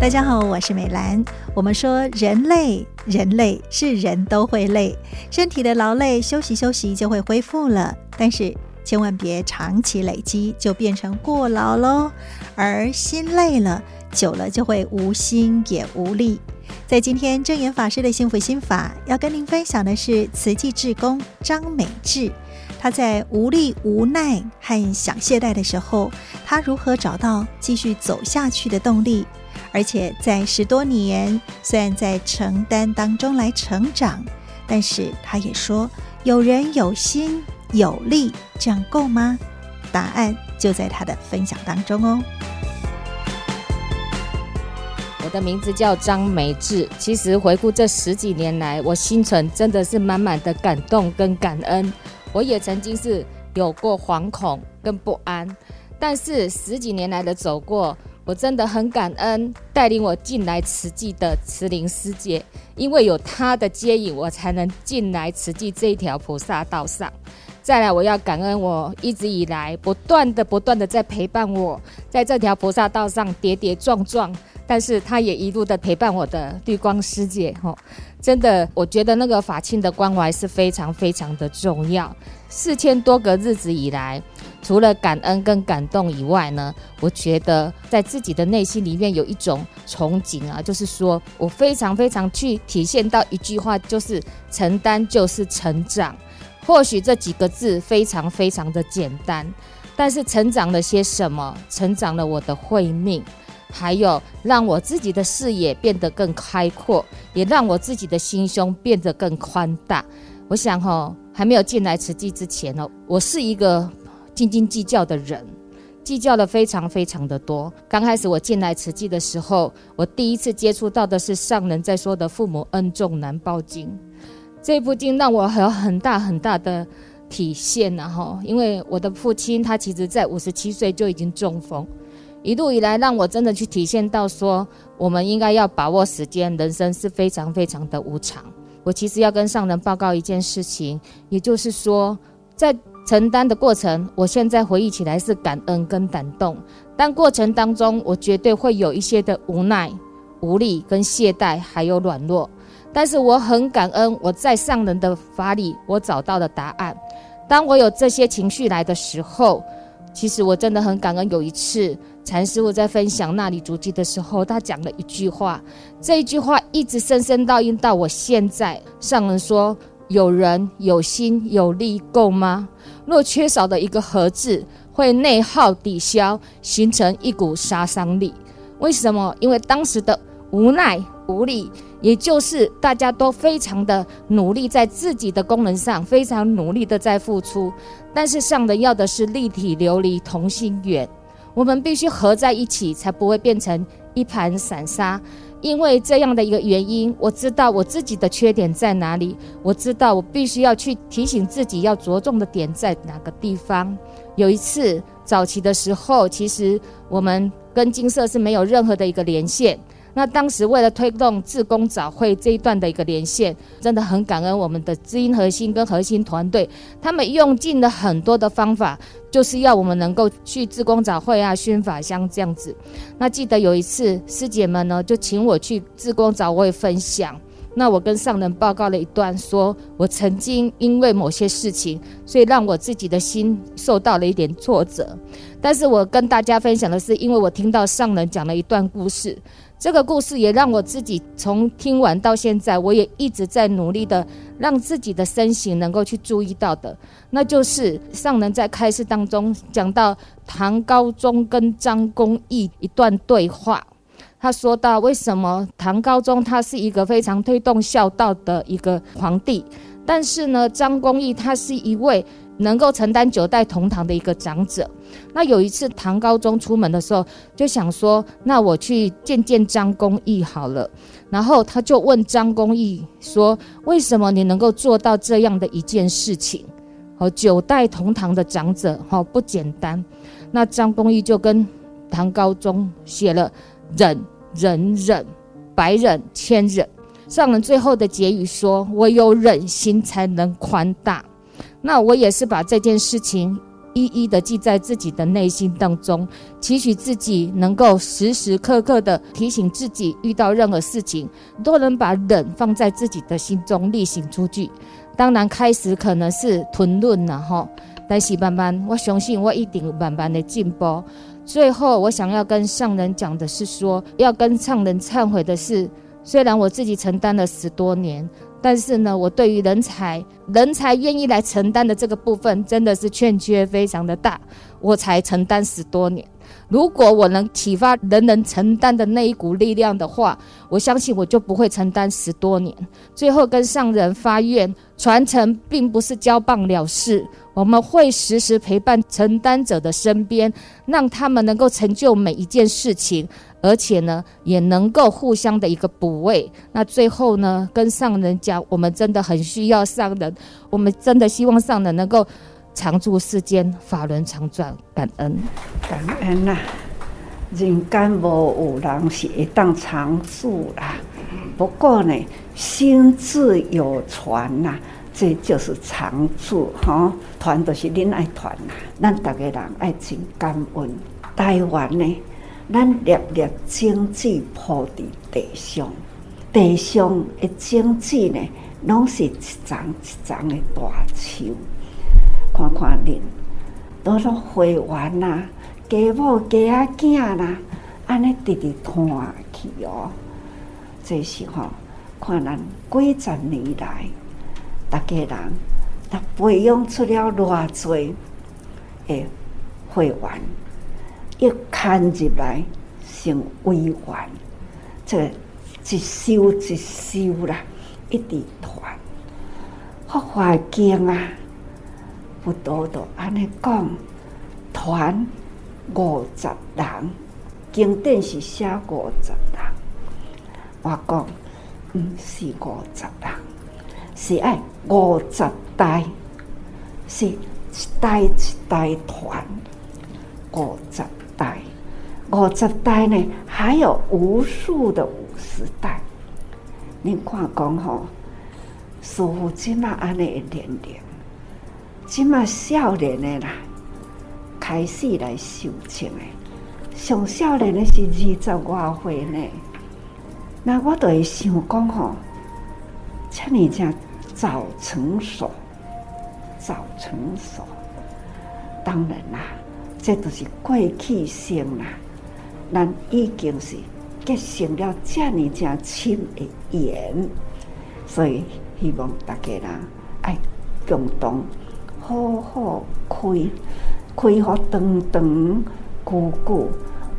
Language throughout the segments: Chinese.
大家好，我是美兰。我们说人累，人累是人都会累，身体的劳累休息休息就会恢复了，但是千万别长期累积，就变成过劳喽。而心累了，久了就会无心也无力。在今天证严法师的幸福心法，要跟您分享的是慈济志工张美智。他在无力、无奈和想懈怠的时候，他如何找到继续走下去的动力？而且在十多年，虽然在承担当中来成长，但是他也说，有人有心有力，这样够吗？答案就在他的分享当中哦。我的名字叫张梅志。其实回顾这十几年来，我心存真的是满满的感动跟感恩。我也曾经是有过惶恐跟不安，但是十几年来的走过。我真的很感恩带领我进来慈济的慈灵师姐，因为有她的接引，我才能进来慈济这一条菩萨道上。再来，我要感恩我一直以来不断的、不断的在陪伴我，在这条菩萨道上跌跌撞撞，但是她也一路的陪伴我的绿光师姐。吼，真的，我觉得那个法庆的关怀是非常非常的重要。四千多个日子以来。除了感恩跟感动以外呢，我觉得在自己的内心里面有一种憧憬啊，就是说我非常非常去体现到一句话，就是承担就是成长。或许这几个字非常非常的简单，但是成长了些什么？成长了我的慧命，还有让我自己的视野变得更开阔，也让我自己的心胸变得更宽大。我想哈，还没有进来慈济之前呢，我是一个。斤斤计较的人，计较的非常非常的多。刚开始我进来慈济的时候，我第一次接触到的是上人在说的“父母恩重难报经”这部经，让我有很大很大的体现。然后，因为我的父亲他其实在五十七岁就已经中风，一路以来让我真的去体现到说，我们应该要把握时间，人生是非常非常的无常。我其实要跟上人报告一件事情，也就是说，在承担的过程，我现在回忆起来是感恩跟感动，但过程当中我绝对会有一些的无奈、无力跟懈怠，还有软弱。但是我很感恩，我在上人的法里，我找到了答案。当我有这些情绪来的时候，其实我真的很感恩。有一次，禅师傅在分享那里足迹的时候，他讲了一句话，这一句话一直深深烙印到我现在。上人说。有人有心有力够吗？若缺少的一个“合”字，会内耗抵消，形成一股杀伤力。为什么？因为当时的无奈无力，也就是大家都非常的努力，在自己的功能上非常努力的在付出，但是上人要的是立体琉璃同心圆，我们必须合在一起，才不会变成一盘散沙。因为这样的一个原因，我知道我自己的缺点在哪里，我知道我必须要去提醒自己要着重的点在哪个地方。有一次早期的时候，其实我们跟金色是没有任何的一个连线。那当时为了推动自工早会这一段的一个连线，真的很感恩我们的知音核心跟核心团队，他们用尽了很多的方法，就是要我们能够去自工早会啊、熏法香这样子。那记得有一次师姐们呢，就请我去自工早会分享。那我跟上人报告了一段，说我曾经因为某些事情，所以让我自己的心受到了一点挫折。但是我跟大家分享的是，因为我听到上人讲了一段故事。这个故事也让我自己从听完到现在，我也一直在努力的让自己的身形能够去注意到的，那就是上人在开示当中讲到唐高宗跟张公义一段对话。他说到，为什么唐高宗他是一个非常推动孝道的一个皇帝，但是呢，张公义他是一位。能够承担九代同堂的一个长者，那有一次唐高宗出门的时候，就想说，那我去见见张公义好了。然后他就问张公义说，为什么你能够做到这样的一件事情？哦，九代同堂的长者，哦，不简单。那张公义就跟唐高宗写了忍忍忍，百忍千忍。上人最后的结语说，唯有忍心才能宽大。那我也是把这件事情一一的记在自己的内心当中，期许自己能够时时刻刻的提醒自己，遇到任何事情都能把忍放在自己的心中，力行出去。当然，开始可能是吞论了哈，但是慢慢，我相信我一定慢慢的进步。最后，我想要跟上人讲的是说，要跟上人忏悔的是，虽然我自己承担了十多年。但是呢，我对于人才，人才愿意来承担的这个部分，真的是欠缺非常的大，我才承担十多年。如果我能启发人人承担的那一股力量的话，我相信我就不会承担十多年。最后跟上人发愿，传承并不是交棒了事，我们会时时陪伴承担者的身边，让他们能够成就每一件事情。而且呢，也能够互相的一个补位。那最后呢，跟上人讲，我们真的很需要上人，我们真的希望上人能够常驻世间，法轮常转，感恩，感恩呐、啊。人间无有人是会当常驻啦，不过呢，心自有传呐，这就是常驻哈。团都是恁爱团呐，咱大家人爱真感恩。台湾呢？咱粒粒经济铺伫地上，地上的经济呢，拢是一丛一丛的大树。看看恁，都是会员呐，家某家仔囝呐，安尼直直看去哦。这是吼，看咱几十年来，大家人，他培养出了偌济诶会员。一看入来，成委员，这一修一修啦，一直团，发华经啊，不多多安尼讲，团五十人，经典是写五十人，我讲毋是五十人，是爱五十代，是。一代一代团，五十。代五十代呢，还有无数的五十代。你看讲吼，师父即马安尼的年龄，即马少年的啦，开始来修行的，上少年的是。二十外岁呢。那我都会想讲吼，像你这样早成熟，早成熟，当然啦。这都是过去性啦，咱已经是结成了这么这亲的缘，所以希望大家人爱共同好好开，开好长长久久，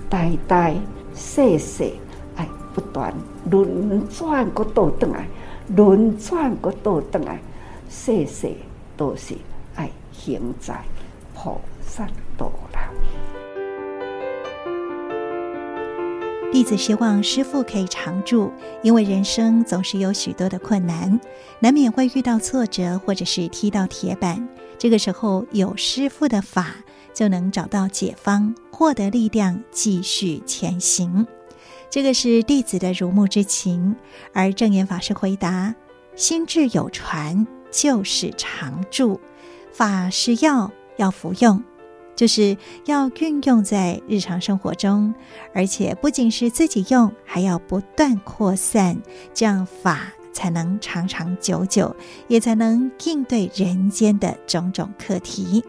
代代世世爱不断轮转个倒转来，轮转个倒转来，世世都是爱行在菩萨道。弟子希望师父可以常住，因为人生总是有许多的困难，难免会遇到挫折，或者是踢到铁板。这个时候有师父的法，就能找到解方，获得力量，继续前行。这个是弟子的如沐之情。而证严法师回答：心智有传，就是常驻，法是药，要服用。就是要运用在日常生活中，而且不仅是自己用，还要不断扩散，这样法才能长长久久，也才能应对人间的种种课题。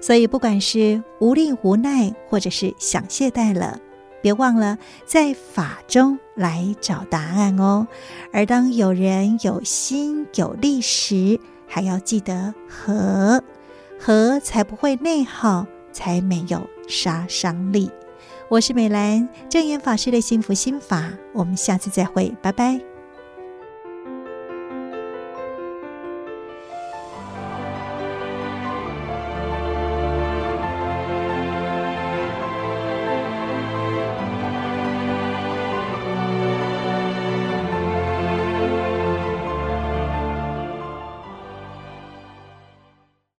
所以，不管是无力无奈，或者是想懈怠了，别忘了在法中来找答案哦。而当有人有心有力时，还要记得和。和才不会内耗，才没有杀伤力。我是美兰，正言法师的幸福心法，我们下次再会，拜拜。